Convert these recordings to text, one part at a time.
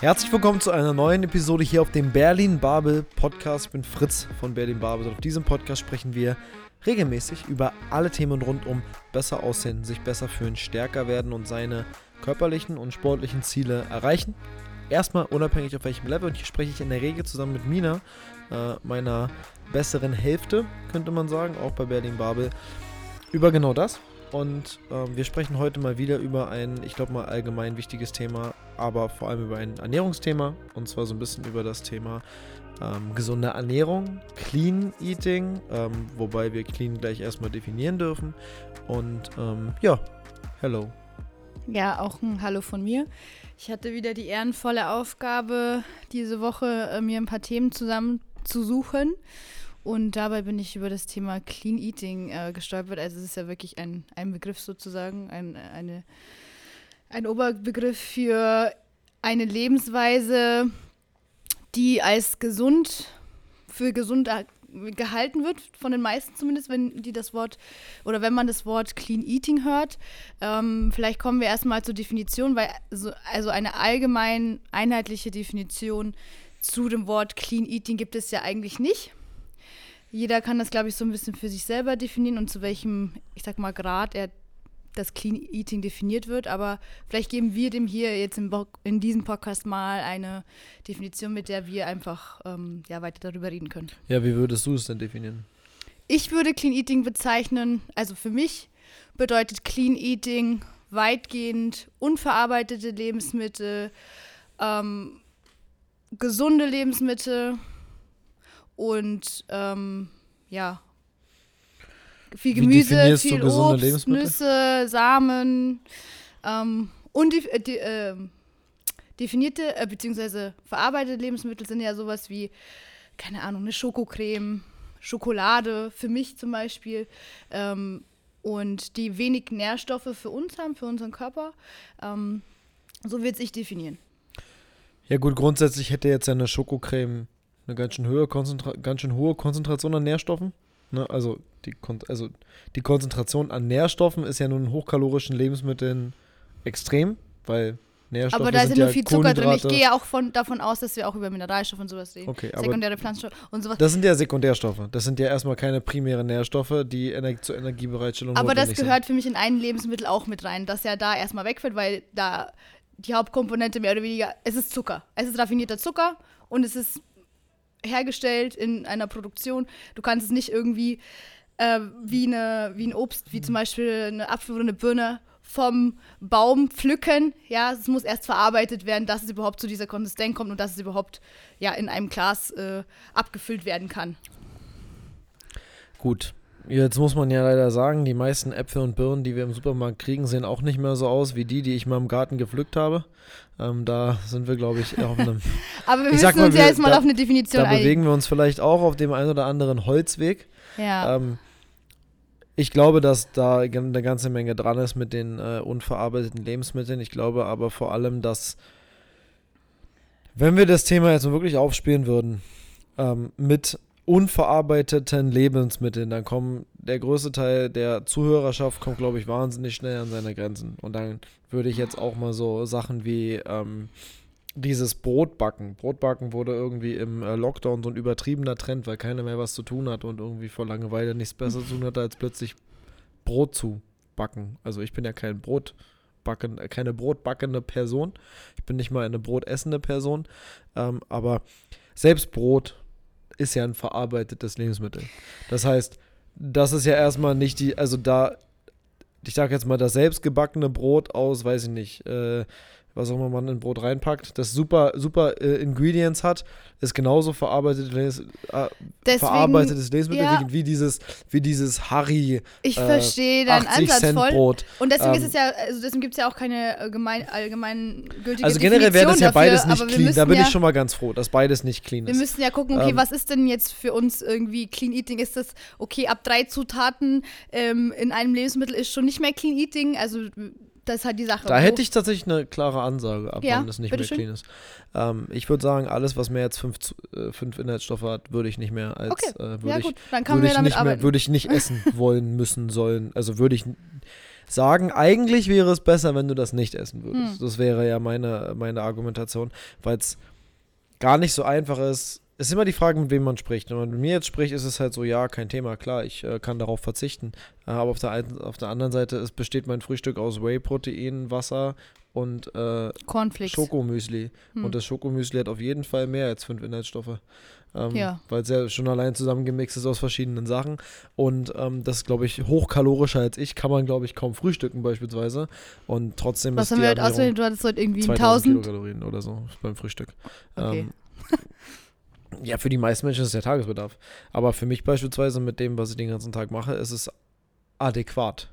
Herzlich willkommen zu einer neuen Episode hier auf dem Berlin Babel Podcast. Ich bin Fritz von Berlin Babel und auf diesem Podcast sprechen wir regelmäßig über alle Themen rund um besser aussehen, sich besser fühlen, stärker werden und seine körperlichen und sportlichen Ziele erreichen. Erstmal unabhängig auf welchem Level und hier spreche ich in der Regel zusammen mit Mina, äh, meiner besseren Hälfte, könnte man sagen, auch bei Berlin Babel, über genau das. Und ähm, wir sprechen heute mal wieder über ein, ich glaube mal allgemein wichtiges Thema, aber vor allem über ein Ernährungsthema. Und zwar so ein bisschen über das Thema ähm, gesunde Ernährung, Clean Eating, ähm, wobei wir Clean gleich erstmal definieren dürfen. Und ähm, ja, hello. Ja, auch ein Hallo von mir. Ich hatte wieder die ehrenvolle Aufgabe, diese Woche äh, mir ein paar Themen zusammenzusuchen. Und dabei bin ich über das Thema Clean Eating äh, gestolpert. Also es ist ja wirklich ein, ein Begriff sozusagen, ein, eine, ein Oberbegriff für eine Lebensweise, die als gesund, für gesund gehalten wird, von den meisten zumindest, wenn die das Wort oder wenn man das Wort Clean Eating hört. Ähm, vielleicht kommen wir erstmal zur Definition, weil so, also eine allgemein einheitliche Definition zu dem Wort Clean Eating gibt es ja eigentlich nicht. Jeder kann das, glaube ich, so ein bisschen für sich selber definieren und zu welchem, ich sag mal, Grad er das Clean Eating definiert wird. Aber vielleicht geben wir dem hier jetzt in, in diesem Podcast mal eine Definition, mit der wir einfach ähm, ja, weiter darüber reden können. Ja, wie würdest du es denn definieren? Ich würde Clean Eating bezeichnen, also für mich bedeutet Clean Eating weitgehend unverarbeitete Lebensmittel, ähm, gesunde Lebensmittel, und ähm, ja, viel Gemüse, viel Obst, Nüsse, Samen ähm, und die, äh, die äh, definierte äh, bzw. verarbeitete Lebensmittel sind ja sowas wie, keine Ahnung, eine Schokocreme, Schokolade, für mich zum Beispiel. Ähm, und die wenig Nährstoffe für uns haben, für unseren Körper. Ähm, so wird sich definieren. Ja gut, grundsätzlich hätte jetzt eine Schokocreme eine ganz schön, Konzentra ganz schön hohe Konzentration an Nährstoffen. Ne? Also, die also die Konzentration an Nährstoffen ist ja nun in hochkalorischen Lebensmitteln extrem, weil Nährstoffe Aber da sind ja nur viel Zucker drin. Ich gehe ja auch von, davon aus, dass wir auch über Mineralstoffe und sowas reden. Okay, Sekundäre Pflanzenstoffe und sowas. Das sind ja Sekundärstoffe. Das sind ja erstmal keine primären Nährstoffe, die Ener zur Energiebereitstellung Aber das gehört sind. für mich in ein Lebensmittel auch mit rein, dass ja da erstmal wegfällt, weil da die Hauptkomponente mehr oder weniger, es ist Zucker. Es ist raffinierter Zucker und es ist hergestellt in einer Produktion. Du kannst es nicht irgendwie äh, wie, eine, wie ein Obst, wie zum Beispiel eine Apfel oder eine Birne vom Baum pflücken. Ja, es muss erst verarbeitet werden, dass es überhaupt zu dieser Konsistenz kommt und dass es überhaupt ja, in einem Glas äh, abgefüllt werden kann. Gut, Jetzt muss man ja leider sagen, die meisten Äpfel und Birnen, die wir im Supermarkt kriegen, sehen auch nicht mehr so aus wie die, die ich mal im Garten gepflückt habe. Ähm, da sind wir, glaube ich, auf einem. Aber wir müssen mal, uns ja jetzt mal da, auf eine Definition Da bewegen wir uns vielleicht auch auf dem einen oder anderen Holzweg. Ja. Ähm, ich glaube, dass da eine ganze Menge dran ist mit den äh, unverarbeiteten Lebensmitteln. Ich glaube aber vor allem, dass, wenn wir das Thema jetzt wirklich aufspielen würden, ähm, mit unverarbeiteten Lebensmitteln, dann kommen der größte Teil der Zuhörerschaft kommt, glaube ich, wahnsinnig schnell an seine Grenzen. Und dann würde ich jetzt auch mal so Sachen wie ähm, dieses Brotbacken. Brotbacken wurde irgendwie im äh, Lockdown so ein übertriebener Trend, weil keiner mehr was zu tun hat und irgendwie vor Langeweile nichts besser zu tun hat, als plötzlich Brot zu backen. Also ich bin ja kein Brotbacken, äh, keine brotbackende Person. Ich bin nicht mal eine brotessende Person. Ähm, aber selbst Brot ist ja ein verarbeitetes Lebensmittel. Das heißt, das ist ja erstmal nicht die, also da, ich sage jetzt mal, das selbstgebackene Brot aus, weiß ich nicht, äh, was auch immer man in Brot reinpackt, das super, super äh, Ingredients hat, ist genauso verarbeitetes, äh, Deswegen, verarbeitetes Lebensmittel ja, wie, dieses, wie dieses Harry. Ich äh, verstehe deinen Ansatz voll. Brot. Und deswegen ähm, ist es ja, also deswegen gibt es ja auch keine allgemein, allgemeingültige Also generell wäre das ja dafür, beides nicht clean. Da bin ja, ich schon mal ganz froh, dass beides nicht clean ist. Wir müssen ja gucken, okay, ähm, was ist denn jetzt für uns irgendwie Clean Eating? Ist das, okay, ab drei Zutaten ähm, in einem Lebensmittel ist schon nicht mehr Clean Eating? Also das ist halt die Sache. Da hätte ich tatsächlich eine klare Ansage, ab ja, wann es nicht mehr schön. clean ist. Ähm, ich würde sagen, alles, was mehr als fünf, äh, fünf Inhaltsstoffe hat, würde ich nicht mehr als okay. äh, würde ja, ich, gut. Dann kann ich nicht mehr, würde ich nicht essen wollen, müssen, sollen. Also würde ich sagen, eigentlich wäre es besser, wenn du das nicht essen würdest. Hm. Das wäre ja meine, meine Argumentation, weil es gar nicht so einfach ist. Es ist immer die Frage, mit wem man spricht. Wenn man mit mir jetzt spricht, ist es halt so, ja, kein Thema, klar, ich äh, kann darauf verzichten. Äh, aber auf der, einen, auf der anderen Seite ist, besteht mein Frühstück aus Whey-Protein, Wasser und äh, Cornflakes. Schokomüsli. Hm. Und das Schokomüsli hat auf jeden Fall mehr als fünf Inhaltsstoffe. Ähm, Ja. Weil es ja schon allein zusammengemixt ist aus verschiedenen Sachen. Und ähm, das ist, glaube ich, hochkalorischer als ich. Kann man, glaube ich, kaum frühstücken beispielsweise. Und trotzdem Was ist haben die wir heute Ernährung ausgerechnet? Du hattest heute irgendwie 2000 1000. Kilokalorien oder so beim Frühstück. Okay. Ähm, ja, für die meisten Menschen ist es der Tagesbedarf. Aber für mich beispielsweise mit dem, was ich den ganzen Tag mache, ist es adäquat,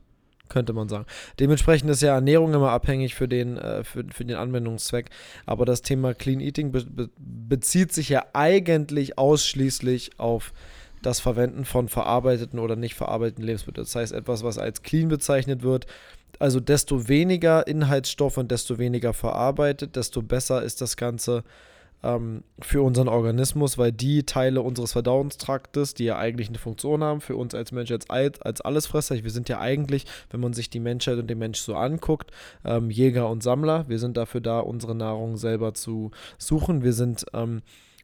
könnte man sagen. Dementsprechend ist ja Ernährung immer abhängig für den, äh, für, für den Anwendungszweck. Aber das Thema Clean Eating be be bezieht sich ja eigentlich ausschließlich auf das Verwenden von verarbeiteten oder nicht verarbeiteten Lebensmitteln. Das heißt, etwas, was als clean bezeichnet wird, also desto weniger Inhaltsstoffe und desto weniger verarbeitet, desto besser ist das Ganze ähm, für unseren Organismus, weil die Teile unseres Verdauungstraktes, die ja eigentlich eine Funktion haben, für uns als Mensch als, Al- als Allesfresser, wir sind ja eigentlich, wenn man sich die Menschheit und den Mensch so anguckt, ähm, Jäger und Sammler. Wir sind dafür da, unsere Nahrung selber zu suchen. Wir sind ähm,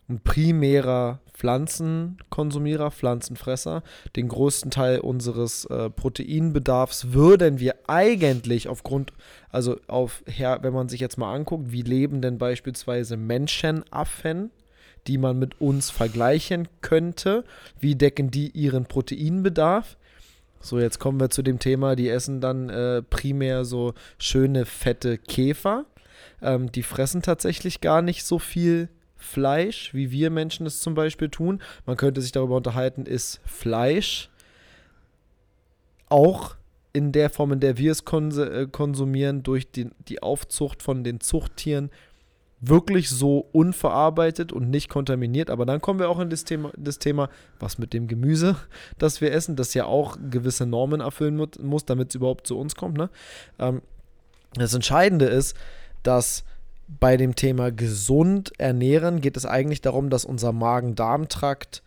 ein primärer Pflanzenkonsumierer, Pflanzenfresser. Den größten Teil unseres äh, Proteinbedarfs würden wir eigentlich aufgrund, also auf, her, wenn man sich jetzt mal anguckt, wie leben denn beispielsweise Menschenaffen, die man mit uns vergleichen könnte, wie decken die ihren Proteinbedarf? So, jetzt kommen wir zu dem Thema, die essen dann äh, primär so schöne, fette Käfer. Ähm, die fressen tatsächlich gar nicht so viel Fleisch, wie wir Menschen es zum Beispiel tun. Man könnte sich darüber unterhalten, ist Fleisch auch in der Form, in der wir es äh, konsumieren, durch die, die Aufzucht von den Zuchttieren wirklich so unverarbeitet und nicht kontaminiert. Aber dann kommen wir auch in das Thema, das Thema was mit dem Gemüse, das wir essen, das ja auch gewisse Normen erfüllen mu- muss, damit es überhaupt zu uns kommt. Ne? Ähm, das Entscheidende ist, dass bei dem Thema gesund ernähren geht es eigentlich darum, dass unser Magen-Darm-Trakt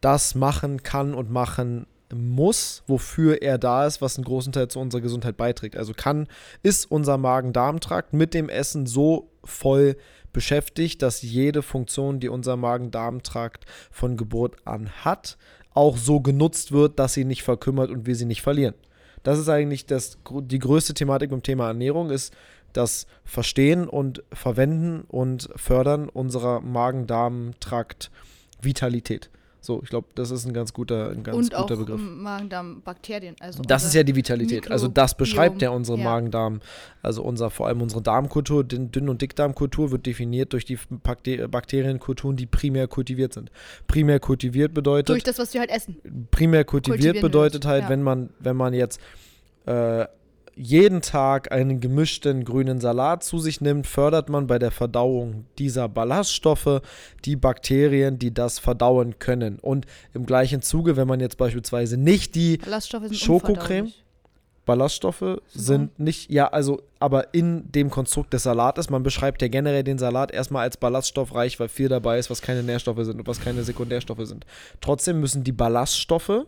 das machen kann und machen muss, wofür er da ist, was einen großen Teil zu unserer Gesundheit beiträgt. Also kann, ist unser Magen-Darm-Trakt mit dem Essen so voll beschäftigt, dass jede Funktion, die unser Magen-Darm-Trakt von Geburt an hat, auch so genutzt wird, dass sie nicht verkümmert und wir sie nicht verlieren. Das ist eigentlich das, die größte Thematik beim Thema Ernährung, ist das Verstehen und Verwenden und Fördern unserer Magen-Darm-Trakt-Vitalität. So, ich glaube, das ist ein ganz guter, ein ganz und auch guter Begriff. ähm, Magen-Darm-Bakterien. Also Das ist ja die Vitalität. Also das beschreibt ja unsere ja. Magen-Darm, also unser, vor allem unsere Darmkultur, Dünn- und Dickdarmkultur wird definiert durch die Bakte- Bakterienkulturen, die primär kultiviert sind. Primär kultiviert bedeutet, Durch das, was wir halt essen. primär kultiviert bedeutet wird, halt, ja. wenn man, wenn man jetzt äh, jeden Tag einen gemischten grünen Salat zu sich nimmt, fördert man bei der Verdauung dieser Ballaststoffe die Bakterien, die das verdauen können. Und im gleichen Zuge, wenn man jetzt beispielsweise nicht die Ballaststoffe sind Schokocreme? Ballaststoffe sind nicht, ja, also, aber in dem Konstrukt des Salates, man beschreibt ja generell den Salat erstmal als ballaststoffreich, weil viel dabei ist, was keine Nährstoffe sind und was keine Sekundärstoffe sind. Trotzdem müssen die Ballaststoffe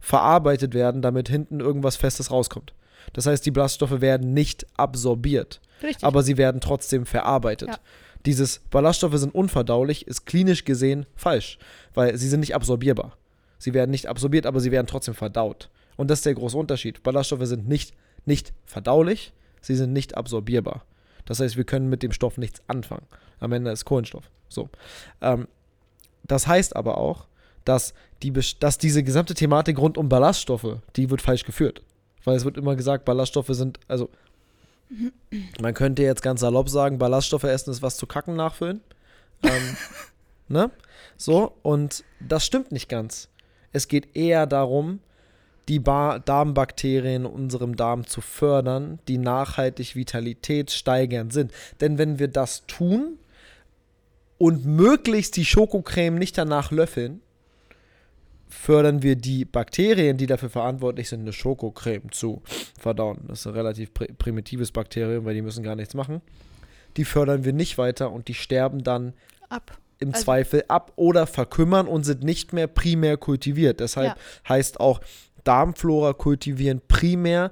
verarbeitet werden, damit hinten irgendwas Festes rauskommt. Das heißt, die Ballaststoffe werden nicht absorbiert, Richtig. aber sie werden trotzdem verarbeitet. Ja. Dieses Ballaststoffe sind unverdaulich, ist klinisch gesehen falsch, weil sie sind nicht absorbierbar. Sie werden nicht absorbiert, aber sie werden trotzdem verdaut. Und das ist der große Unterschied. Ballaststoffe sind nicht, nicht verdaulich, sie sind nicht absorbierbar. Das heißt, wir können mit dem Stoff nichts anfangen. Am Ende ist Kohlenstoff. So. Ähm, das heißt aber auch, dass, die, dass diese gesamte Thematik rund um Ballaststoffe, die wird falsch geführt. Weil es wird immer gesagt, Ballaststoffe sind, also man könnte jetzt ganz salopp sagen, Ballaststoffe essen ist was zu kacken nachfüllen. ähm, ne? So, und das stimmt nicht ganz. Es geht eher darum, die ba Darmbakterien in unserem Darm zu fördern, die nachhaltig vitalitätssteigernd sind. Denn wenn wir das tun und möglichst die Schokocreme nicht danach löffeln, fördern wir die Bakterien, die dafür verantwortlich sind, eine Schokocreme zu verdauen. Das ist ein relativ pri primitives Bakterium, weil die müssen gar nichts machen. Die fördern wir nicht weiter und die sterben dann Ab. im Also- Zweifel ab oder verkümmern und sind nicht mehr primär kultiviert. Deshalb Ja. heißt auch Darmflora kultivieren primär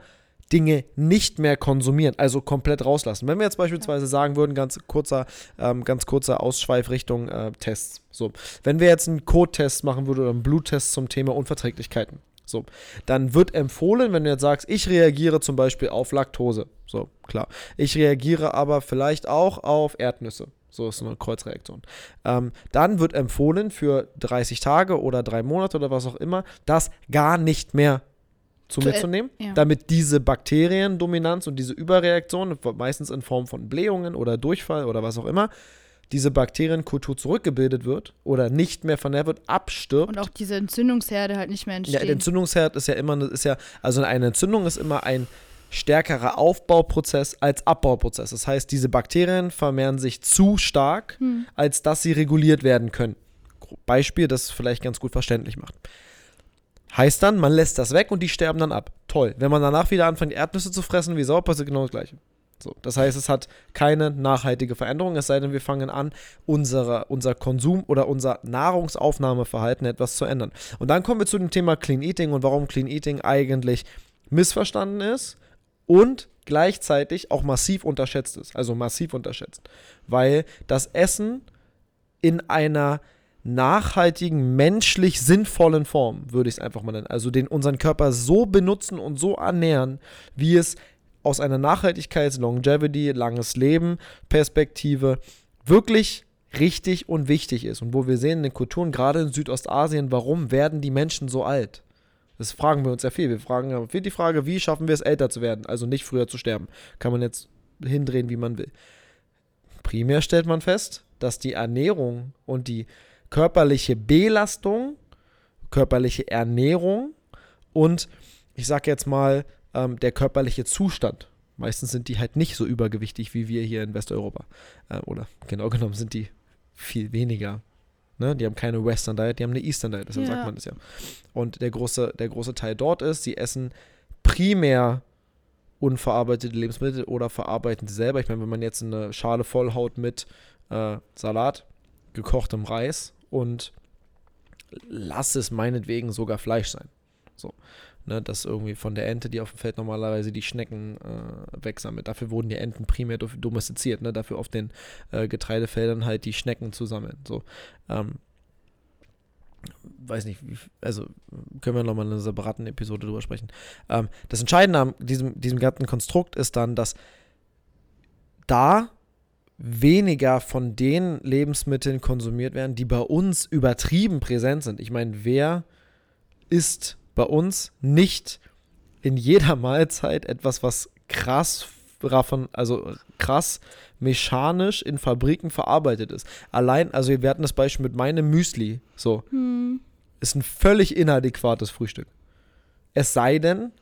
Dinge nicht mehr konsumieren, also komplett rauslassen. Wenn wir jetzt beispielsweise sagen würden, ganz kurzer, ähm, ganz kurzer Ausschweif Richtung äh, Tests. So, wenn wir jetzt einen Code-Test machen würden oder einen Bluttest zum Thema Unverträglichkeiten, so, dann wird empfohlen, wenn du jetzt sagst, ich reagiere zum Beispiel auf Laktose. So, klar. Ich reagiere aber vielleicht auch auf Erdnüsse. So ist eine Kreuzreaktion. Ähm, dann wird empfohlen für 30 Tage oder drei Monate oder was auch immer, das gar nicht mehr zu mir zu nehmen, ja. damit diese Bakteriendominanz und diese Überreaktion, meistens in Form von Blähungen oder Durchfall oder was auch immer, diese Bakterienkultur zurückgebildet wird oder nicht mehr vernährt wird, abstirbt. Und auch diese Entzündungsherde halt nicht mehr entstehen. Ja, der Entzündungsherd ist ja immer, ist ja, also eine Entzündung ist immer ein stärkerer Aufbauprozess als Abbauprozess. Das heißt, diese Bakterien vermehren sich zu stark, hm. als dass sie reguliert werden können. Beispiel, das vielleicht ganz gut verständlich macht. Heißt dann, man lässt das weg und die sterben dann ab. Toll. Wenn man danach wieder anfängt, Erdnüsse zu fressen, wie sauer, passiert genau das Gleiche. So, das heißt, es hat keine nachhaltige Veränderung, es sei denn, wir fangen an, unsere, unser Konsum oder unser Nahrungsaufnahmeverhalten etwas zu ändern. Und dann kommen wir zu dem Thema Clean Eating und warum Clean Eating eigentlich missverstanden ist und gleichzeitig auch massiv unterschätzt ist. Also massiv unterschätzt. Weil das Essen in einer nachhaltigen, menschlich sinnvollen Form, würde ich es einfach mal nennen. Also den unseren Körper so benutzen und so ernähren, wie es aus einer Nachhaltigkeits-, Longevity, langes Leben Perspektive wirklich richtig und wichtig ist. Und wo wir sehen in den Kulturen, gerade in Südostasien, warum werden die Menschen so alt? Das fragen wir uns sehr viel. Wir fragen viel die Frage, wie schaffen wir es, älter zu werden, also nicht früher zu sterben. Kann man jetzt hindrehen, wie man will. Primär stellt man fest, dass die Ernährung und die körperliche Belastung, körperliche Ernährung und ich sag jetzt mal ähm, der körperliche Zustand. Meistens sind die halt nicht so übergewichtig wie wir hier in Westeuropa. Äh, oder genau genommen sind die viel weniger. Ne? Die haben keine Western Diet, die haben eine Eastern Diet, deshalb ja. sagt man das ja. Und der große, der große Teil dort ist, sie essen primär unverarbeitete Lebensmittel oder verarbeiten sie selber. Ich meine, wenn man jetzt eine Schale vollhaut mit äh, Salat, gekochtem Reis und lass es meinetwegen sogar Fleisch sein. So. Ne, dass irgendwie von der Ente, die auf dem Feld normalerweise die Schnecken äh, wegsammelt. Dafür wurden die Enten primär domestiziert, ne? dafür auf den äh, Getreidefeldern halt die Schnecken zu sammeln. So. Ähm, weiß nicht, also können wir nochmal in einer separaten Episode drüber sprechen. Ähm, das Entscheidende an diesem, diesem ganzen Konstrukt ist dann, dass da weniger von den Lebensmitteln konsumiert werden, die bei uns übertrieben präsent sind. Ich meine, wer isst bei uns nicht in jeder Mahlzeit etwas, was krass also krass mechanisch in Fabriken verarbeitet ist. Allein, also wir hatten das Beispiel mit meinem Müsli, so, hm. ist ein völlig inadäquates Frühstück. Es sei denn,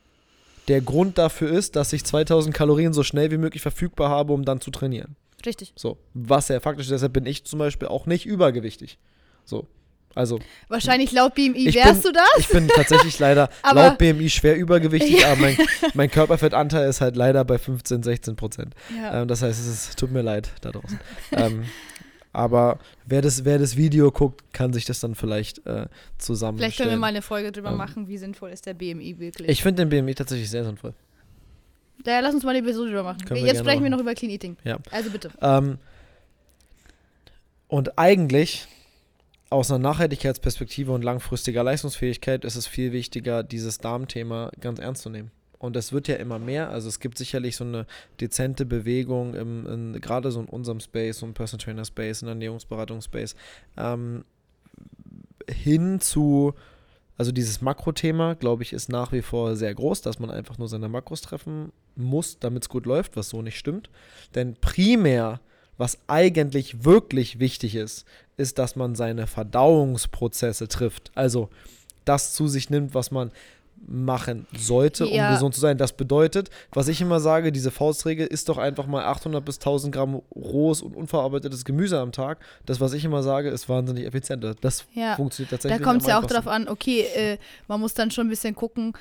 der Grund dafür ist, dass ich 2000 Kalorien so schnell wie möglich verfügbar habe, um dann zu trainieren. Richtig. So, was ja faktisch, deshalb bin ich zum Beispiel auch nicht übergewichtig. So. Also. Wahrscheinlich laut BMI wärst bin, du das? Ich bin tatsächlich leider laut BMI schwer übergewichtig, ja. aber mein, mein, Körperfettanteil ist halt leider bei 15, 16 Prozent. Ja. Ähm, das heißt, es ist, tut mir leid da draußen. ähm, aber wer das, wer das Video guckt, kann sich das dann vielleicht äh, zusammenstellen. Vielleicht können wir mal eine Folge drüber ähm, machen, wie sinnvoll ist der BMI wirklich. Ich finde den BMI tatsächlich sehr sinnvoll. Daher lass uns mal eine Episode drüber machen. Können Jetzt sprechen wir noch über Clean Eating. Ja. Also bitte. Ähm, und eigentlich aus einer Nachhaltigkeitsperspektive und langfristiger Leistungsfähigkeit ist es viel wichtiger, dieses Darmthema ganz ernst zu nehmen. Und es wird ja immer mehr. Also es gibt sicherlich so eine dezente Bewegung, im, in, gerade so in unserem Space, so im Personal Trainer Space, in Ernährungsberatungsspace, ähm, hin zu also dieses Makrothema, glaube ich, ist nach wie vor sehr groß, dass man einfach nur seine Makros treffen muss, damit es gut läuft, was so nicht stimmt. Denn primär, was eigentlich wirklich wichtig ist, ist, dass man seine Verdauungsprozesse trifft. Also das zu sich nimmt, was man machen sollte, um ja. gesund zu sein. Das bedeutet, was ich immer sage, diese Faustregel ist doch einfach mal 800 bis 1000 Gramm rohes und unverarbeitetes Gemüse am Tag. Das, was ich immer sage, ist wahnsinnig effizient. Das ja. funktioniert tatsächlich. Da kommt es ja auch darauf an, okay, äh, man muss dann schon ein bisschen gucken,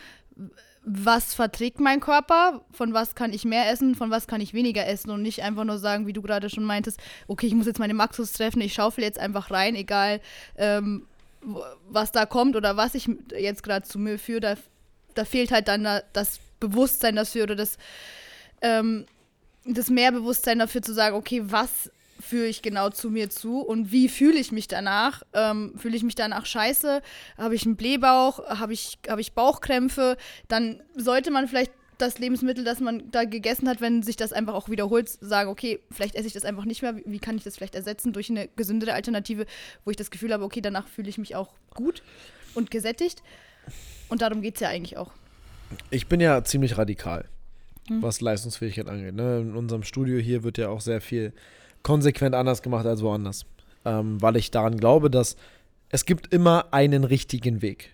was verträgt mein Körper, von was kann ich mehr essen, von was kann ich weniger essen und nicht einfach nur sagen, wie du gerade schon meintest, okay, ich muss jetzt meine Maxus treffen, ich schaufel jetzt einfach rein, egal ähm, was da kommt oder was ich jetzt gerade zu mir führe, da, da fehlt halt dann das Bewusstsein dafür oder das, ähm, das Mehrbewusstsein dafür zu sagen, okay, was führe ich genau zu mir zu und wie fühle ich mich danach? Ähm, fühle ich mich danach scheiße? Habe ich einen Blähbauch? Habe ich, hab ich Bauchkrämpfe? Dann sollte man vielleicht das Lebensmittel, das man da gegessen hat, wenn sich das einfach auch wiederholt, sagen, okay, vielleicht esse ich das einfach nicht mehr. Wie kann ich das vielleicht ersetzen durch eine gesündere Alternative, wo ich das Gefühl habe, okay, danach fühle ich mich auch gut und gesättigt. Und darum geht es ja eigentlich auch. Ich bin ja ziemlich radikal, hm. was Leistungsfähigkeit angeht. Ne? In unserem Studio hier wird ja auch sehr viel konsequent anders gemacht als woanders. Ähm, weil ich daran glaube, dass es gibt immer einen richtigen Weg.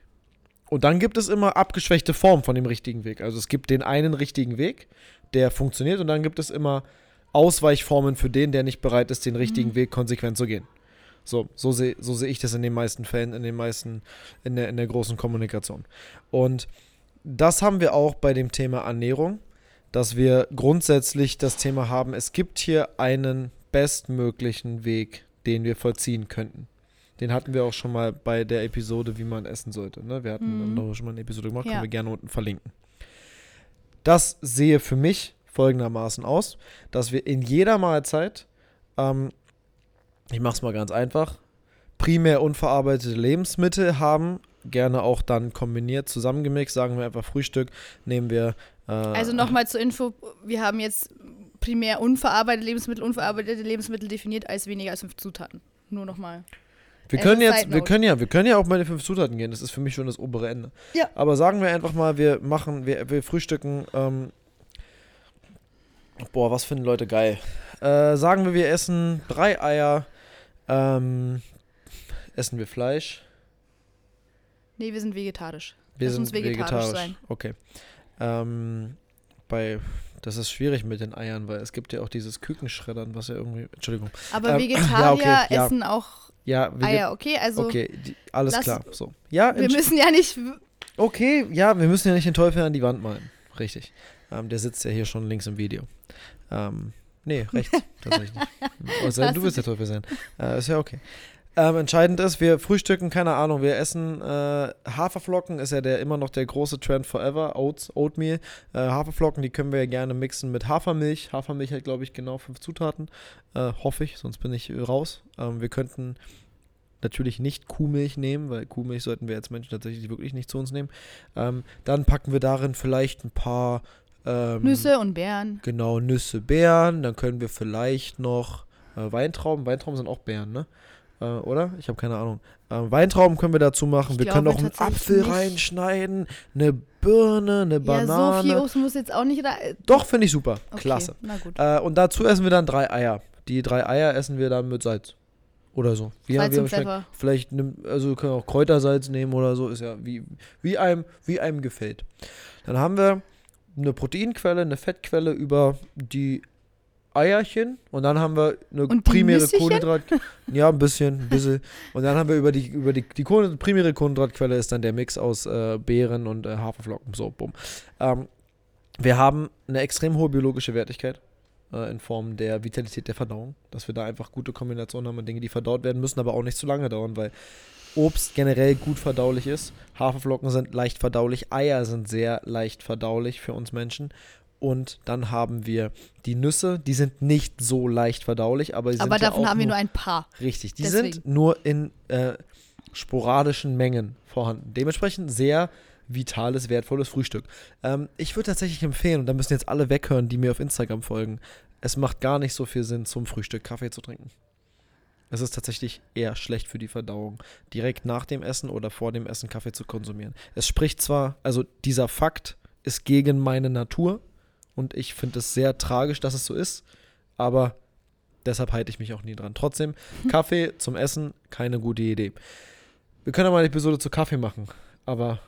Und dann gibt es immer abgeschwächte Formen von dem richtigen Weg. Also es gibt den einen richtigen Weg, der funktioniert, und dann gibt es immer Ausweichformen für den, der nicht bereit ist, den richtigen mhm. Weg konsequent zu gehen. So, so sehe so seh ich das in den meisten Fällen, in den meisten, in der, in der großen Kommunikation. Und das haben wir auch bei dem Thema Ernährung, dass wir grundsätzlich das Thema haben, es gibt hier einen bestmöglichen Weg, den wir vollziehen könnten. Den hatten wir auch schon mal bei der Episode, wie man essen sollte. Ne? Wir hatten mhm. noch schon mal eine Episode gemacht, ja. können wir gerne unten verlinken. Das sehe für mich folgendermaßen aus, dass wir in jeder Mahlzeit, ähm, ich mache es mal ganz einfach, primär unverarbeitete Lebensmittel haben, gerne auch dann kombiniert, zusammengemixt, sagen wir einfach Frühstück, nehmen wir. Äh, also nochmal zur Info, wir haben jetzt primär unverarbeitete Lebensmittel, unverarbeitete Lebensmittel definiert als weniger als fünf Zutaten. Nur nochmal. Wir können jetzt, wir können ja, wir können ja auch mal die fünf Zutaten gehen. Das ist für mich schon das obere Ende. Ja. Aber sagen wir einfach mal, wir machen, wir, wir frühstücken. Ähm, boah, was finden Leute geil? Äh, sagen wir, wir essen drei Eier. Ähm, essen wir Fleisch? Nee, wir sind vegetarisch. Wir Lass sind vegetarisch, vegetarisch, sein. Okay. Ähm, bei das ist schwierig mit den Eiern, weil es gibt ja auch dieses Kükenschreddern, was ja irgendwie. Entschuldigung. Aber ähm, Vegetarier ja, okay, ja. essen auch ja, Eier, okay? Also. Okay, die, alles lass, klar. So. Ja, wir müssen ja nicht. Okay, ja, wir müssen ja nicht den Teufel an die Wand malen. Richtig. Ähm, der sitzt ja hier schon links im Video. Ähm, nee, rechts, tatsächlich. Also, du wirst der Teufel sein. Äh, ist ja okay. Ähm, entscheidend ist, wir frühstücken, keine Ahnung, wir essen äh, Haferflocken, ist ja der immer noch der große Trend forever, Oats, Oatmeal. Äh, Haferflocken, die können wir ja gerne mixen mit Hafermilch. Hafermilch hat, glaube ich, genau fünf Zutaten. Äh, hoffe ich, sonst bin ich raus. Ähm, wir könnten natürlich nicht Kuhmilch nehmen, weil Kuhmilch sollten wir als Menschen tatsächlich wirklich nicht zu uns nehmen. Ähm, dann packen wir darin vielleicht ein paar ähm, Nüsse und Beeren. Genau, Nüsse, Beeren. Dann können wir vielleicht noch äh, Weintrauben. Weintrauben sind auch Beeren, ne? Äh, oder? Ich habe keine Ahnung. Äh, Weintrauben können wir dazu machen. Ich wir können auch einen Apfel nicht. reinschneiden, eine Birne, eine Banane. Ja, so viel Obst muss jetzt auch nicht rein. Doch, finde ich super. Okay, Klasse. Na gut. Äh, und dazu essen wir dann drei Eier. Die drei Eier essen wir dann mit Salz. Oder so. Wie Salz und Pfeffer. Vielleicht, nimm, also können wir auch Kräutersalz nehmen oder so. Ist ja wie, wie, einem, wie einem gefällt. Dann haben wir eine Proteinquelle, eine Fettquelle über die Eierchen und dann haben wir eine und primäre Kohlenhydrat. Ja, ein bisschen, ein bisschen. Und dann haben wir über die, über die, die Kohlen, primäre Kohlenhydratquelle ist dann der Mix aus äh, Beeren und äh, Haferflocken. So, bumm. Ähm, wir haben eine extrem hohe biologische Wertigkeit äh, in Form der Vitalität der Verdauung. Dass wir da einfach gute Kombinationen haben und Dinge, die verdaut werden müssen, aber auch nicht zu lange dauern, weil Obst generell gut verdaulich ist. Haferflocken sind leicht verdaulich, Eier sind sehr leicht verdaulich für uns Menschen und dann haben wir die Nüsse, die sind nicht so leicht verdaulich, aber, aber davon ja haben wir nur ein paar. Richtig, die Deswegen. sind nur in äh, sporadischen Mengen vorhanden. Dementsprechend sehr vitales, wertvolles Frühstück. Ähm, ich würde tatsächlich empfehlen, und da müssen jetzt alle weghören, die mir auf Instagram folgen, es macht gar nicht so viel Sinn, zum Frühstück Kaffee zu trinken. Es ist tatsächlich eher schlecht für die Verdauung, direkt nach dem Essen oder vor dem Essen Kaffee zu konsumieren. Es spricht zwar, also dieser Fakt ist gegen meine Natur, und ich finde es sehr tragisch, dass es so ist. Aber deshalb halte ich mich auch nie dran. Trotzdem, Kaffee zum Essen, keine gute Idee. Wir können ja mal eine Episode zu Kaffee machen. Aber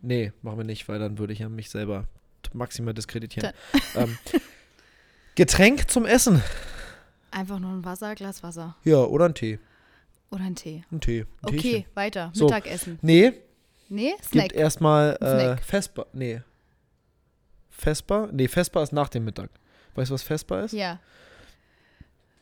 nee, machen wir nicht, weil dann würde ich ja mich selber maximal diskreditieren. Ähm, Getränk zum Essen. Einfach nur ein Wasser, Glas Wasser. Ja, oder ein Tee. Oder ein Tee. Ein Tee. Ein okay, Teechen. weiter. So. Mittagessen. Nee. Nee, Snack. Gibt erstmal äh, Vesper. Nee. Vesper? Nee, Vesper ist nach dem Mittag. Weißt du, was Vesper ist? Ja.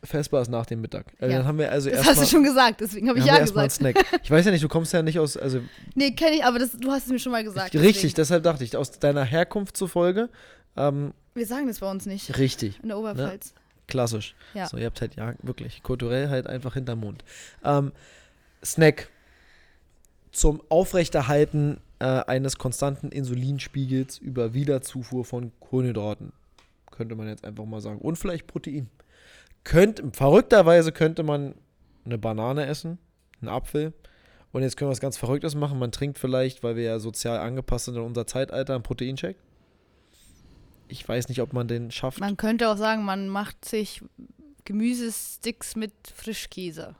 Vesper ist nach dem Mittag. Äh, Ja. Dann haben wir also Das erstmal hast du schon gesagt, deswegen habe ich ja gesagt. einen Snack. Ich weiß ja nicht, du kommst ja nicht aus, also Nee, kenne ich, aber das, du hast es mir schon mal gesagt. richtig, deswegen. deshalb dachte ich, aus deiner Herkunft zufolge, ähm, Wir sagen das bei uns nicht. richtig, In der Oberpfalz. klassisch. Ja. So, ihr habt halt, ja, wirklich, kulturell halt einfach hinterm Mond. Ähm, Snack zum Aufrechterhalten äh, eines konstanten Insulinspiegels über Wiederzufuhr von Kohlenhydraten. Könnte man jetzt einfach mal sagen. Und vielleicht Protein. Könnt, verrückterweise könnte man eine Banane essen, einen Apfel. Und jetzt können wir was ganz Verrücktes machen. Man trinkt vielleicht, weil wir ja sozial angepasst sind in unser Zeitalter, einen Proteinshake. Ich weiß nicht, ob man den schafft. Man könnte auch sagen, man macht sich Gemüsesticks mit Frischkäse.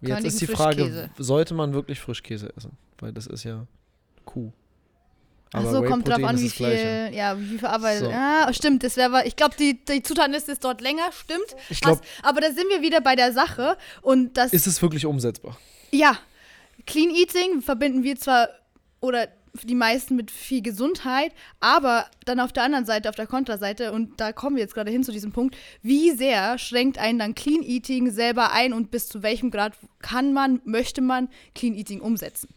Jetzt Körnigen ist die Frage, sollte man wirklich Frischkäse essen? Weil das ist ja Kuh. Achso, kommt drauf an, wie viel, ja, wie viel verarbeitet. So. Ja, stimmt, das wäre, ich glaube, die, die Zutatenliste ist dort länger, stimmt. Ich glaube, Hast- aber da sind wir wieder bei der Sache und das, ist es wirklich umsetzbar? ja, Clean Eating verbinden wir zwar oder die meisten mit viel Gesundheit, aber dann auf der anderen Seite, auf der Kontraseite, und da kommen wir jetzt gerade hin zu diesem Punkt, wie sehr schränkt einen dann Clean Eating selber ein und bis zu welchem Grad kann man, möchte man Clean Eating umsetzen?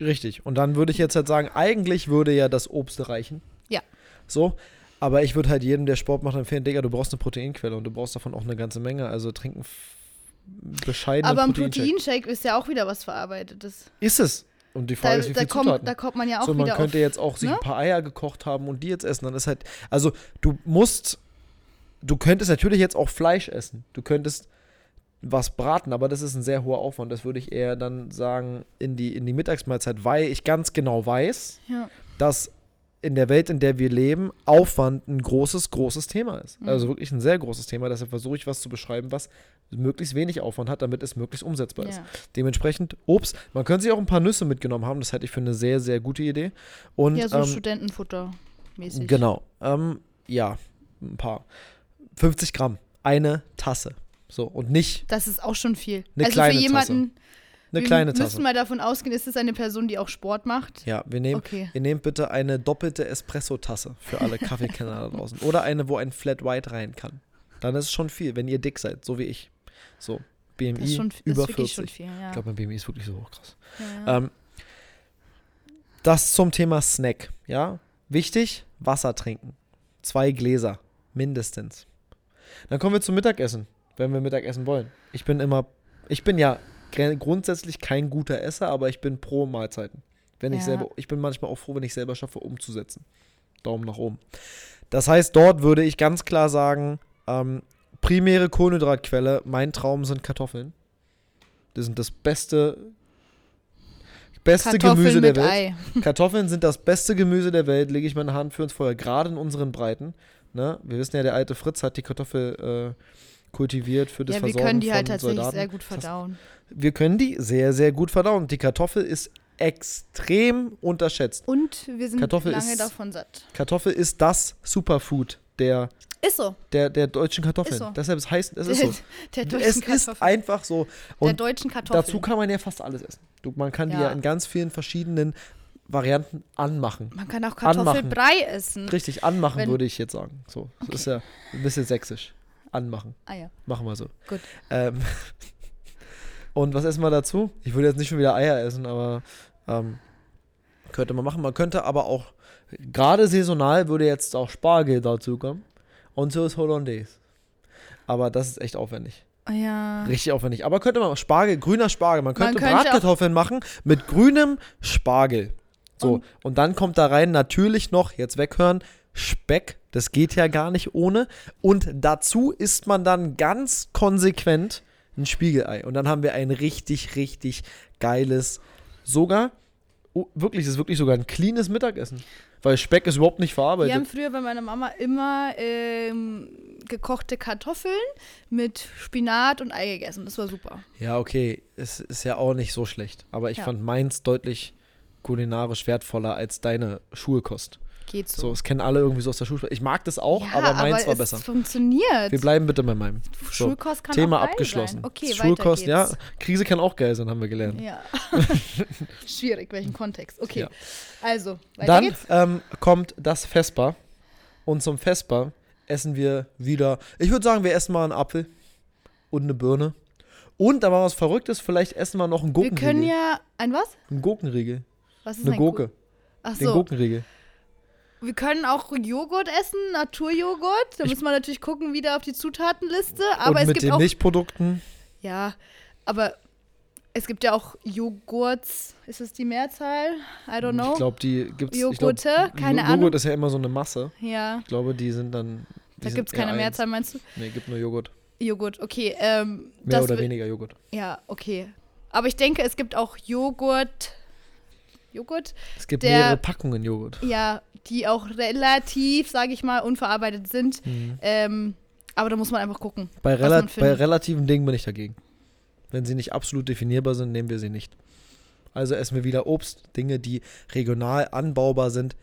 Richtig. Und dann würde ich jetzt halt sagen, eigentlich würde ja das Obst reichen. Ja. So. Aber ich würde halt jedem, der Sport macht, empfehlen, Digga, du brauchst eine Proteinquelle und du brauchst davon auch eine ganze Menge. Also trinken bescheidene Aber im Proteinshake. Ist ja auch wieder was Verarbeitetes. Ist es. Und die Da, Frage ist, wie da, viel kommt, Zutaten. da kommt man ja auch so, man wieder könnte auf. jetzt auch sich ne? ein paar Eier gekocht haben und die jetzt essen. Dann ist halt, also du musst, du könntest natürlich jetzt auch Fleisch essen. Du könntest was braten, aber das ist ein sehr hoher Aufwand. Das würde ich eher dann sagen in die, in die Mittagsmahlzeit, weil ich ganz genau weiß, Ja. dass in der Welt, in der wir leben, Aufwand ein großes, großes Thema ist. Mhm. Also wirklich ein sehr großes Thema. Deshalb versuche ich was zu beschreiben, was möglichst wenig Aufwand hat, damit es möglichst umsetzbar ist. Ja. Dementsprechend Obst. Man könnte sich auch ein paar Nüsse mitgenommen haben. Das halte ich für eine sehr, sehr gute Idee. Und ja, so ähm, Studentenfutter mäßig. genau. Ähm, ja, ein paar. 50 Gramm. Eine Tasse. So, und nicht Das ist auch schon viel. Eine also kleine für jemanden, eine wir kleine müssen Tasse. mal davon ausgehen, ist es eine Person, die auch Sport macht? Ja, wir nehmen, Okay. ihr nehmt bitte eine doppelte Espresso-Tasse für alle Kaffeekenner da draußen. Oder eine, wo ein Flat White rein kann. Dann ist es schon viel, wenn ihr dick seid, so wie ich. So, BMI schon, über ist wirklich 40. schon viel, ja. Ich glaube, mein BMI ist wirklich so hoch krass. ja. Ähm, das zum Thema Snack, ja. Wichtig, Wasser trinken. Zwei Gläser, mindestens. Dann kommen wir zum Mittagessen, wenn wir Mittagessen wollen. Ich bin immer, ich bin ja gr- grundsätzlich kein guter Esser, aber ich bin pro Mahlzeiten. Wenn ich Ja. selber, ich bin manchmal auch froh, wenn ich selber schaffe, umzusetzen. Daumen nach oben. Das heißt, dort würde ich ganz klar sagen, ähm, primäre Kohlenhydratquelle, mein Traum sind Kartoffeln. Das sind das beste, beste Kartoffeln Gemüse der Welt. Ei. Kartoffeln sind das beste Gemüse der Welt, lege ich meine Hand für ins Feuer, gerade in unseren Breiten. Ne? Wir wissen ja, der alte Fritz hat die Kartoffel äh, kultiviert für das Ja, wir Versorgen können die halt von tatsächlich Soldaten. sehr gut Das heißt, verdauen. Wir können die sehr, sehr gut verdauen. Die Kartoffel ist extrem unterschätzt. Und wir sind Kartoffel lange ist- davon satt. Kartoffel ist das Superfood der, Ist so. der, der deutschen Kartoffeln. Ist so. Deshalb es heißt, es ist so. Der deutschen Es ist Kartoffel. einfach so. der Und deutschen Kartoffel. dazu kann man ja fast alles essen. Du, man kann die Ja. ja in ganz vielen verschiedenen Varianten anmachen. Man kann auch Anmachen. Kartoffelbrei essen. Richtig, anmachen Wenn- würde ich jetzt sagen. So, das ist ja ein bisschen sächsisch. Anmachen. Ah ja. Machen wir so. Gut. Ähm, und was essen wir dazu? Ich würde jetzt nicht schon wieder Eier essen, aber ähm, könnte man machen. Man könnte aber auch, gerade saisonal würde jetzt auch Spargel dazu kommen. Und so ist Hollandaise. Aber das ist echt aufwendig. Ah ja. Richtig aufwendig. Aber könnte man Spargel, grüner Spargel. Man könnte, könnte auch- Bratkartoffeln machen mit grünem Spargel. So, Und- und dann kommt da rein natürlich noch, jetzt weghören, Speck. Das geht ja gar nicht ohne. Und dazu isst man dann ganz konsequent ein Spiegelei. Und dann haben wir ein richtig, richtig geiles, sogar, oh, wirklich, das ist wirklich sogar ein cleanes Mittagessen. Weil Speck ist überhaupt nicht Wir haben verarbeitet. früher bei meiner Mama immer ähm, gekochte Kartoffeln mit Spinat und Ei gegessen. Das war super. Ja, okay, es ist ja auch nicht so schlecht. Aber ich Ja. fand meins deutlich kulinarisch wertvoller als deine Schulkost. Geht So, so. es kennen alle irgendwie so aus der Schulkost. Ich mag das auch, ja, aber meins war es besser. funktioniert. Wir bleiben bitte bei meinem. So, Schulkost kann Thema auch geil abgeschlossen. Sein. Okay, Schulkost, ja. Krise kann auch geil sein, haben wir gelernt. Ja. Schwierig, welchen Kontext. Okay. Ja. Also, weiter Dann geht's. ähm, kommt das Vesper. Und zum Vesper essen wir wieder. Ich würde sagen, wir essen mal einen Apfel. und eine Birne. Und da war was Verrücktes, vielleicht essen wir noch einen Wir Gurkenriegel. können ja. Ein was? Einen Gurkenriegel. Was ist Eine ein Gurke. Gu- Ach Den so. Gurkenriegel. Wir können auch Joghurt essen, Naturjoghurt. Da Ich- müssen wir natürlich gucken, wieder auf die Zutatenliste. Aber und es mit gibt den auch. Milchprodukten. Ja, aber es gibt ja auch Joghurts. Ist es die Mehrzahl? I don't know. Ich glaube, die gibt's. Joghurte? ich glaub, Keine Joghurt Ahnung. ist ja immer so eine Masse. ja, Ich glaube, die sind dann. die da gibt es keine. Mehrzahl, meinst du? Nee, gibt nur Joghurt. Joghurt, okay. Ähm, Mehr das oder weniger Joghurt. Ja, okay. Aber ich denke, es gibt auch Joghurt. Joghurt? Es gibt Der- mehrere Packungen Joghurt. Ja, die auch relativ, sage ich mal, unverarbeitet sind. Mhm. Ähm, aber da muss man einfach gucken. Bei, rela bei relativen Dingen bin ich dagegen. Wenn sie nicht absolut definierbar sind, nehmen wir sie nicht. Also essen wir wieder Obst, Dinge, die regional anbaubar sind.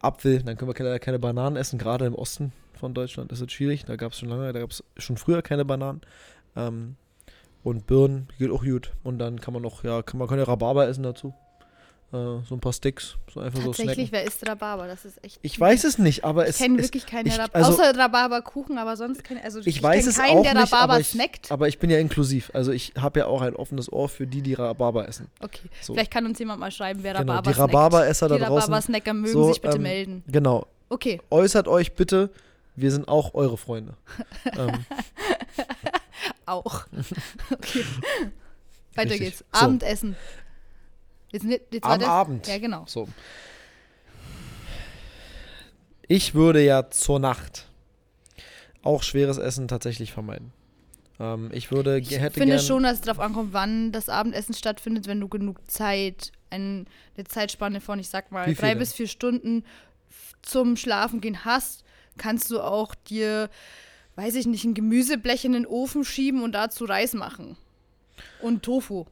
Apfel, dann können wir keine, keine Bananen essen, gerade im Osten von Deutschland ist es schwierig. Da gab es schon lange, da gab es schon früher keine Bananen. Ähm, und Birnen geht auch gut. Und dann kann man noch, ja, kann man ja Rhabarber essen dazu. Äh, so ein paar Sticks, so einfach so Tatsächlich, snacken. wer isst Rhabarber? Das ist echt. Ich weiß es nicht, aber Ich es, kenne es wirklich keine ich- Rhabarber. also- außer Rhabarberkuchen, aber sonst keine. Also Ich weiß kenn es keinen, auch der nicht, Rhabarber aber ich, snackt. aber ich bin ja inklusiv. Also ich habe ja auch ein offenes Ohr für die, die Rhabarber essen. Okay. So. Vielleicht kann uns jemand mal schreiben, wer Genau, Rhabarber die Rhabarberesser da Die draußen. Rhabarber-Snacker mögen So, sich bitte ähm, melden. Genau. Okay. Äußert euch bitte. Wir sind auch eure Freunde. ähm, Auch. okay. Weiter Richtig. geht's. So. Abendessen. Jetzt, jetzt am das- Abend. Ja, genau. So. Ich würde ja zur Nacht auch schweres Essen tatsächlich vermeiden. Ähm, ich würde, Ich hätte finde schon, dass es darauf ankommt, wann das Abendessen stattfindet, wenn du genug Zeit, ein, eine Zeitspanne von, ich sag mal, drei bis vier Stunden zum Schlafen gehen hast, kannst du auch dir, weiß ich nicht, ein Gemüseblech in den Ofen schieben und dazu Reis machen. Und Tofu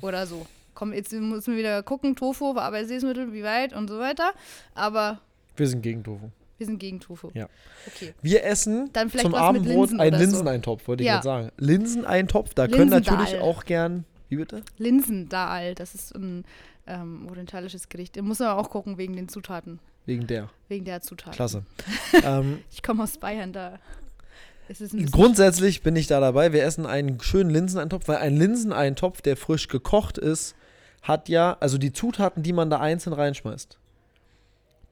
oder so. Komm, jetzt müssen wir wieder gucken, Tofu, Verarbeitungsmittel, wie weit und so weiter. Aber wir sind gegen Tofu. wir sind gegen Tofu. Ja. Okay. Wir essen Dann vielleicht zum Abendbrot Linsen einen oder so. Linseneintopf, wollte ich Ja. gerade sagen. Linseneintopf, da können natürlich auch gern, wie bitte? Linsendahl, das ist ein ähm, orientalisches Gericht. Da muss man auch gucken wegen den Zutaten. Wegen der. Wegen der Zutaten. Klasse. ähm, Ich komme aus Bayern, da grundsätzlich bin ich da dabei. Wir essen einen schönen Linseneintopf, weil ein Linseneintopf, der frisch gekocht ist, hat ja, also die Zutaten, die man da einzeln reinschmeißt,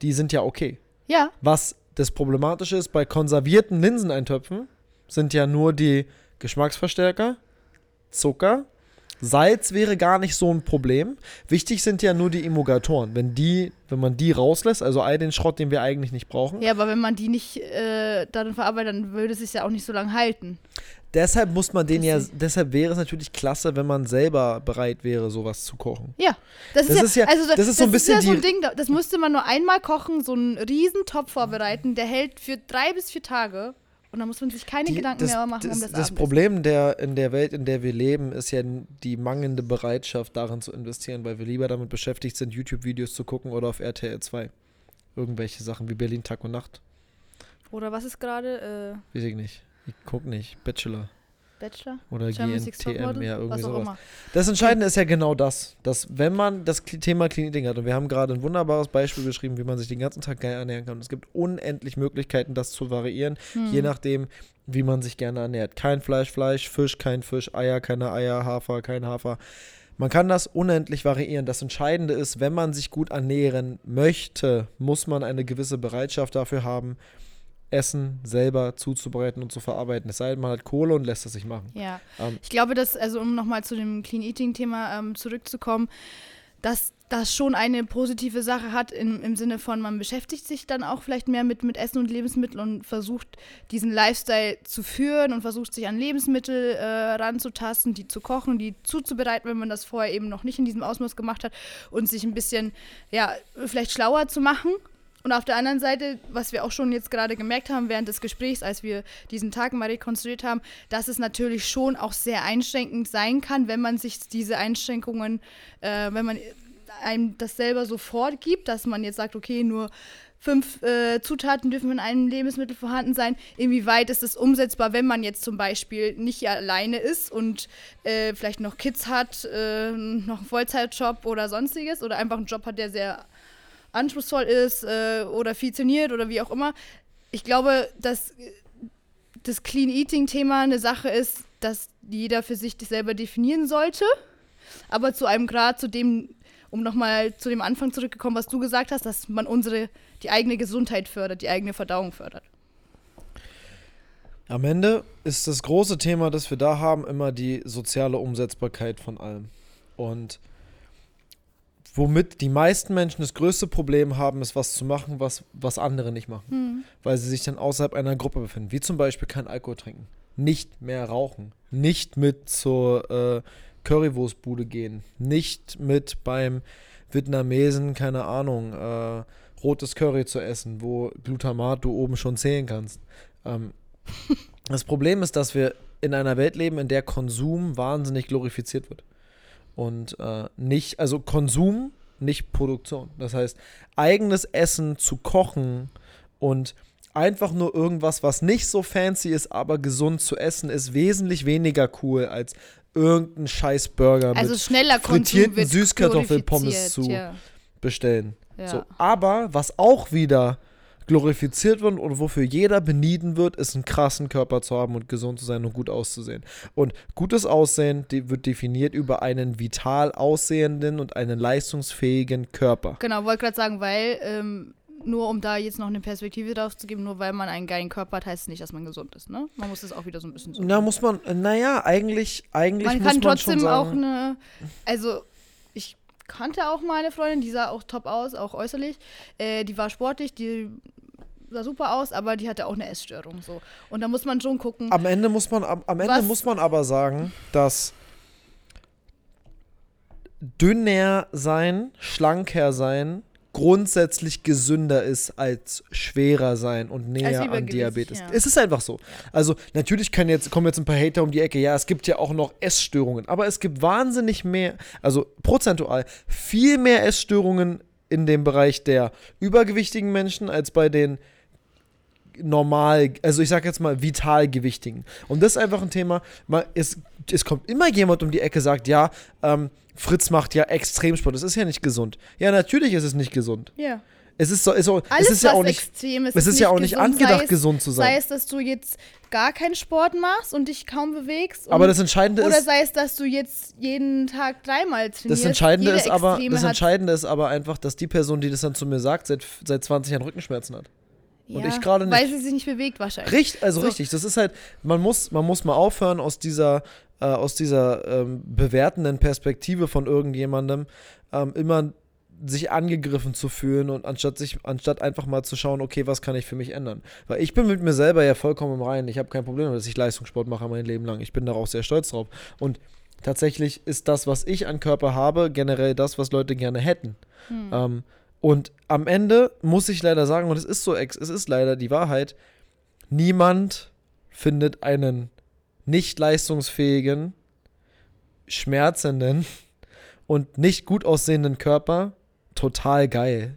die sind ja okay. Ja, Was das Problematische ist bei konservierten Linseneintöpfen, sind ja nur die Geschmacksverstärker, Zucker, Salz wäre gar nicht so ein Problem. Wichtig sind ja nur die Emulgatoren. Wenn die, wenn man die rauslässt, also all den Schrott, den wir eigentlich nicht brauchen, ja, aber wenn man die nicht äh, darin verarbeitet, dann würde es sich ja auch nicht so lange halten. Deshalb muss man den ja, deshalb wäre es natürlich klasse, wenn man selber bereit wäre, sowas zu kochen. Ja, das, Das ist, ist ja- also das ist so ein bisschen ja so ein Ding, da- das musste man nur einmal kochen, so einen riesen Topf vorbereiten, der hält für drei bis vier Tage und dann muss man sich keine Die- Gedanken das, mehr machen das, um das, das. Problem der, in der Welt, in der wir leben, ist ja die mangelnde Bereitschaft, darin zu investieren, weil wir lieber damit beschäftigt sind, YouTube-Videos zu gucken oder auf RTL 2. Irgendwelche Sachen wie Berlin Tag und Nacht. Oder was ist gerade? Äh, Weiß ich nicht. Ich guck nicht. Bachelor Bachelor? oder Germany's Next GNTM, ja, irgendwie sowas. Das Entscheidende ist ja genau das, dass wenn man das Thema Clean Eating hat, und wir haben gerade ein wunderbares Beispiel beschrieben, wie man sich den ganzen Tag geil ernähren kann. Und es gibt unendlich Möglichkeiten, das zu variieren, Hm. je nachdem, wie man sich gerne ernährt. Kein Fleisch, Fleisch, Fisch, kein Fisch, Eier, keine Eier, Hafer, kein Hafer. Man kann das unendlich variieren. Das Entscheidende ist, wenn man sich gut ernähren möchte, muss man eine gewisse Bereitschaft dafür haben, Essen selber zuzubereiten und zu verarbeiten. Es sei denn, man hat Kohle und lässt es sich machen. Ja, Ähm, ich glaube, dass, also um nochmal zu dem Clean Eating-Thema ähm, zurückzukommen, dass das schon eine positive Sache hat im, im Sinne von, man beschäftigt sich dann auch vielleicht mehr mit, mit Essen und Lebensmitteln und versucht diesen Lifestyle zu führen und versucht sich an Lebensmittel äh, ranzutasten, die zu kochen, die zuzubereiten, wenn man das vorher eben noch nicht in diesem Ausmaß gemacht hat und sich ein bisschen, ja, vielleicht schlauer zu machen. Und auf der anderen Seite, was wir auch schon jetzt gerade gemerkt haben während des Gesprächs, als wir diesen Tag mal rekonstruiert haben, dass es natürlich schon auch sehr einschränkend sein kann, wenn man sich diese Einschränkungen, äh, wenn man einem das selber so vorgibt, dass man jetzt sagt, okay, nur fünf äh, Zutaten dürfen in einem Lebensmittel vorhanden sein. Inwieweit ist es umsetzbar, wenn man jetzt zum Beispiel nicht alleine ist und äh, vielleicht noch Kids hat, äh, noch einen Vollzeitjob oder sonstiges oder einfach einen Job hat, der sehr anspruchsvoll ist äh, oder funktioniert oder wie auch immer. Ich glaube, dass das Clean Eating Thema eine Sache ist, dass jeder für sich selber definieren sollte, aber zu einem Grad, zu dem, um nochmal zu dem Anfang zurückgekommen, was du gesagt hast, dass man unsere, die eigene Gesundheit fördert, die eigene Verdauung fördert. Am Ende ist das große Thema, das wir da haben, immer die soziale Umsetzbarkeit von allem. Und womit die meisten Menschen das größte Problem haben, ist was zu machen, was, was andere nicht machen. Hm. Weil sie sich dann außerhalb einer Gruppe befinden. Wie zum Beispiel kein Alkohol trinken, nicht mehr rauchen, nicht mit zur äh, Currywurstbude gehen, nicht mit beim Vietnamesen, keine Ahnung, äh, rotes Curry zu essen, wo Glutamat du oben schon zählen kannst. Ähm, das Problem ist, dass wir in einer Welt leben, in der Konsum wahnsinnig glorifiziert wird. Und äh, nicht, also Konsum, nicht Produktion. Das heißt, eigenes Essen zu kochen und einfach nur irgendwas, was nicht so fancy ist, aber gesund zu essen, ist wesentlich weniger cool als irgendein scheiß Burger Also mit schneller frittierten Süßkartoffelpommes zu Ja. bestellen. Ja. So, aber was auch wieder glorifiziert wird und wofür jeder benieden wird, ist einen krassen Körper zu haben und gesund zu sein und gut auszusehen. Und gutes Aussehen wird definiert über einen vital aussehenden und einen leistungsfähigen Körper. Genau, wollte gerade sagen, weil, ähm, nur um da jetzt noch eine Perspektive drauf zu geben, nur weil man einen geilen Körper hat, heißt es nicht, dass man gesund ist, ne? Man muss das auch wieder so ein bisschen so. Na, muss man, naja, eigentlich, eigentlich man muss kann man schon trotzdem auch sagen, eine, also ich kannte auch mal eine Freundin, die sah auch top aus, auch äußerlich. Äh, die war sportlich, die sah super aus, aber die hatte auch eine Essstörung so. Und da muss man schon gucken. am Ende muss man, am, am Ende muss man aber sagen, dass dünner sein, schlanker sein grundsätzlich gesünder ist als schwerer sein und näher an Diabetes. ja. Es ist einfach so. Also natürlich können jetzt, kommen jetzt ein paar Hater um die Ecke, ja, es gibt ja auch noch Essstörungen, aber es gibt wahnsinnig mehr, also prozentual viel mehr Essstörungen in dem Bereich der übergewichtigen Menschen als bei den normal, also ich sag jetzt mal vitalgewichtigen. Und das ist einfach ein Thema, mal, es, es kommt immer jemand um die Ecke, sagt, ja, ähm, Fritz macht ja Extremsport, das ist ja nicht gesund. Ja, natürlich ist es nicht gesund. ja. Es ist so, ist so Alles, es ist ja auch nicht, extrem ist, es ist ja auch nicht gesund, angedacht, sei es, gesund zu Sei sein. es, dass du jetzt gar keinen Sport machst und dich kaum bewegst. Aber und, das Entscheidende Oder ist, sei es, dass du jetzt jeden Tag dreimal trainierst. das Entscheidende Jede ist aber, Extreme das Entscheidende ist aber einfach, dass die Person, die das dann zu mir sagt, seit, seit 20 Jahren Rückenschmerzen hat. und ja, ich gerade nicht. Weil sie sich nicht bewegt wahrscheinlich. Richtig, also So. richtig. Das ist halt, man muss, man muss mal aufhören aus dieser, äh, aus dieser ähm, bewertenden Perspektive von irgendjemandem ähm, immer sich angegriffen zu fühlen und anstatt sich, anstatt einfach mal zu schauen, okay, was kann ich für mich ändern? Weil ich bin mit mir selber ja vollkommen im Reinen. Ich habe kein Problem, dass ich Leistungssport mache mein Leben lang. Ich bin da auch sehr stolz drauf. Und tatsächlich ist das, was ich an Körper habe, generell das, was Leute gerne hätten. Hm. Ähm, und am Ende muss ich leider sagen, und es ist so, ex es ist leider die Wahrheit, niemand findet einen nicht leistungsfähigen, schmerzenden und nicht gut aussehenden Körper total geil.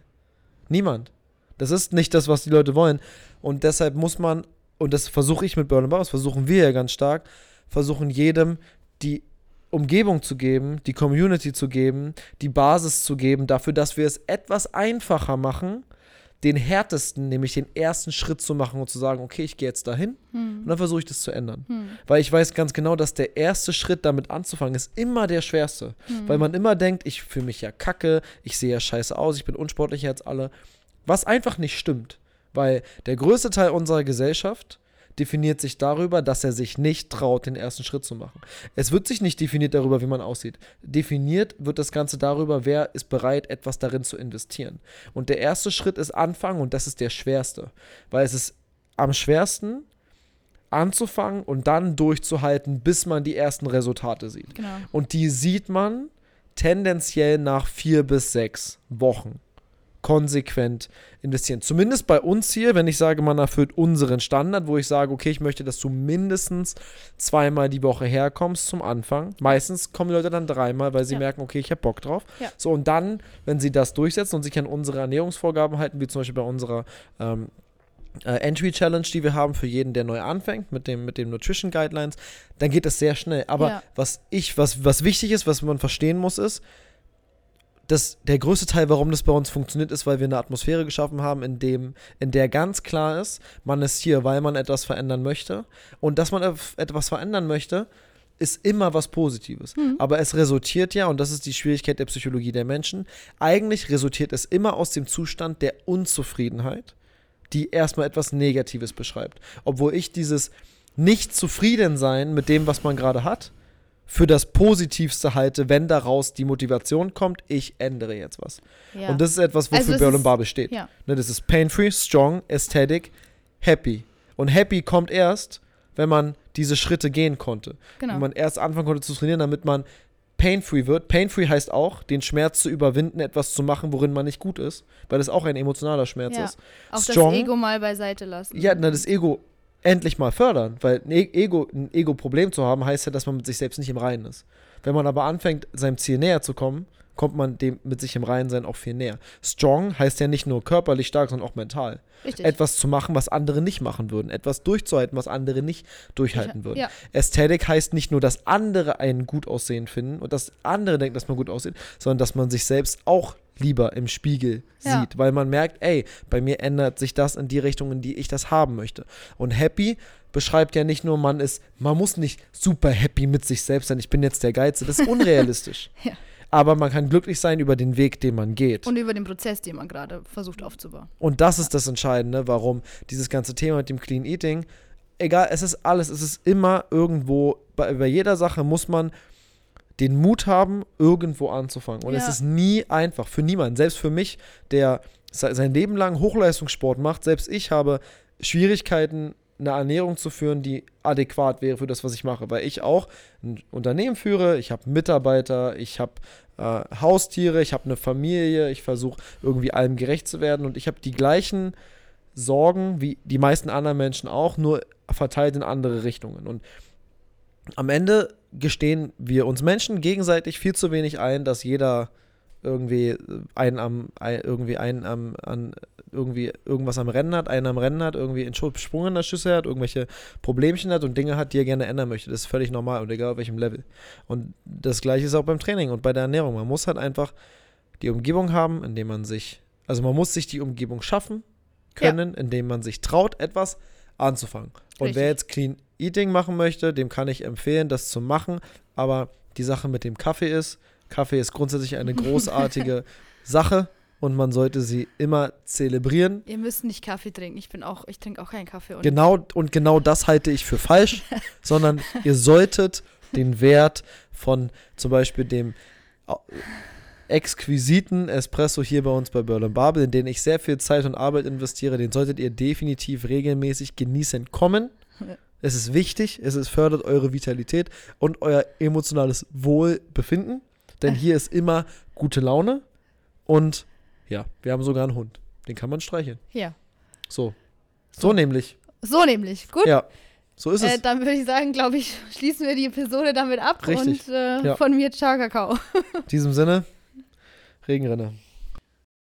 Niemand. Das ist nicht das, was die Leute wollen. Und deshalb muss man, und das versuche ich mit Burn Bars, versuchen wir ja ganz stark, versuchen jedem die Umgebung zu geben, die Community zu geben, die Basis zu geben, dafür, dass wir es etwas einfacher machen, den härtesten, nämlich den ersten Schritt zu machen und zu sagen, okay, ich gehe jetzt dahin und dann versuche ich das zu ändern. Hm. Weil ich weiß ganz genau, dass der erste Schritt damit anzufangen ist immer der schwerste. Weil man immer denkt, ich fühle mich ja kacke, ich sehe ja scheiße aus, ich bin unsportlicher als alle. Was einfach nicht stimmt. Weil der größte Teil unserer Gesellschaft definiert sich darüber, dass er sich nicht traut, den ersten Schritt zu machen. Es wird sich nicht definiert darüber, wie man aussieht. Definiert wird das Ganze darüber, wer ist bereit, etwas darin zu investieren. Und der erste Schritt ist anfangen und das ist der schwerste. Weil es ist am schwersten anzufangen und dann durchzuhalten, bis man die ersten Resultate sieht. Genau. Und die sieht man tendenziell nach vier bis sechs Wochen konsequent investieren. Zumindest bei uns hier, wenn ich sage, man erfüllt unseren Standard, wo ich sage, okay, ich möchte, dass du mindestens zweimal die Woche herkommst zum Anfang. Meistens kommen die Leute dann dreimal, weil sie Ja. merken, okay, ich habe Bock drauf. Ja. So, und dann, wenn sie das durchsetzen und sich an unsere Ernährungsvorgaben halten, wie zum Beispiel bei unserer ähm, äh, Entry Challenge, die wir haben für jeden, der neu anfängt, mit dem, mit dem Nutrition Guidelines, dann geht es sehr schnell. Aber Ja. was ich, was, was wichtig ist, was man verstehen muss, ist, dass der größte Teil, warum das bei uns funktioniert, ist, weil wir eine Atmosphäre geschaffen haben, in, dem, in der ganz klar ist, man ist hier, weil man etwas verändern möchte. Und dass man etwas verändern möchte, ist immer was Positives. Mhm. Aber es resultiert ja, und das ist die Schwierigkeit der Psychologie der Menschen, eigentlich resultiert es immer aus dem Zustand der Unzufriedenheit, die erstmal etwas Negatives beschreibt. Obwohl ich dieses Nicht-Zufrieden-Sein mit dem, was man gerade hat, für das Positivste halte, wenn daraus die Motivation kommt, ich ändere jetzt was. Ja. Und das ist etwas, wofür Also Berlin Barbe steht. ja. Ne, das ist pain-free, strong, aesthetic, happy. Und happy kommt erst, wenn man diese Schritte gehen konnte. Genau. Wenn man erst anfangen konnte zu trainieren, damit man pain-free wird. Pain-free heißt auch, den Schmerz zu überwinden, etwas zu machen, worin man nicht gut ist, weil es auch ein emotionaler Schmerz Ja. ist. Auch strong, das Ego mal beiseite lassen. Ja, na, das Ego endlich mal fördern, weil ein E- Ego, ein Ego-Problem zu haben, heißt ja, dass man mit sich selbst nicht im Reinen ist. Wenn man aber anfängt, seinem Ziel näher zu kommen, kommt man dem mit sich im Reinen sein auch viel näher. Strong heißt ja nicht nur körperlich stark, sondern auch mental. Richtig. Etwas zu machen, was andere nicht machen würden. Etwas durchzuhalten, was andere nicht durchhalten würden. Ja. Ästhetik heißt nicht nur, dass andere einen gut aussehen finden und dass andere denken, dass man gut aussieht, sondern dass man sich selbst auch lieber im Spiegel Ja. sieht, weil man merkt, ey, bei mir ändert sich das in die Richtung, in die ich das haben möchte. Und happy beschreibt ja nicht nur, man ist, man muss nicht super happy mit sich selbst sein, ich bin jetzt der Geilste, das ist unrealistisch. Ja. Aber man kann glücklich sein über den Weg, den man geht. Und über den Prozess, den man gerade versucht aufzubauen. Und das ist das Entscheidende, warum dieses ganze Thema mit dem Clean Eating, egal, es ist alles, es ist immer irgendwo, bei, bei jeder Sache muss man den Mut haben, irgendwo anzufangen. Und es Ja. ist nie einfach, für niemanden. Selbst für mich, der se- sein Leben lang Hochleistungssport macht, selbst ich habe Schwierigkeiten, eine Ernährung zu führen, die adäquat wäre für das, was ich mache. Weil ich auch ein Unternehmen führe, ich habe Mitarbeiter, ich habe äh, Haustiere, ich habe eine Familie, ich versuche irgendwie allem gerecht zu werden und ich habe die gleichen Sorgen wie die meisten anderen Menschen auch, nur verteilt in andere Richtungen. Und am Ende gestehen wir uns Menschen gegenseitig viel zu wenig ein, dass jeder irgendwie einen am irgendwie einen am an irgendwie irgendwas am Rennen hat, einen am Rennen hat, irgendwie einen Schu- Sprung in der Schüssel hat, irgendwelche Problemchen hat und Dinge hat, die er gerne ändern möchte. Das ist völlig normal und egal auf welchem Level. Und das gleiche ist auch beim Training und bei der Ernährung. Man muss halt einfach die Umgebung haben, in dem man sich, also man muss sich die Umgebung schaffen können, indem man sich traut, etwas anzufangen. Und Richtig. wer jetzt Clean Eating machen möchte, dem kann ich empfehlen, das zu machen. Aber die Sache mit dem Kaffee ist, Kaffee ist grundsätzlich eine großartige Sache und man sollte sie immer zelebrieren. Ihr müsst nicht Kaffee trinken. Ich bin auch, ich trinke auch keinen Kaffee. Und Genau, und genau das halte ich für falsch, sondern ihr solltet den Wert von zum Beispiel dem äh, exquisiten Espresso hier bei uns bei Berlin Babel, in den ich sehr viel Zeit und Arbeit investiere, den solltet ihr definitiv regelmäßig genießen kommen. Es ist wichtig, es ist, fördert eure Vitalität und euer emotionales Wohlbefinden, denn hier ist immer gute Laune und ja, wir haben sogar einen Hund, den kann man streicheln. Ja. So. So nämlich. So nämlich. Gut. Ja, so ist es. Äh, dann würde ich sagen, glaube ich, schließen wir die Episode damit ab. Richtig. Und äh, Ja. von mir, ciao, Kakao. In diesem Sinne, Regenrinne.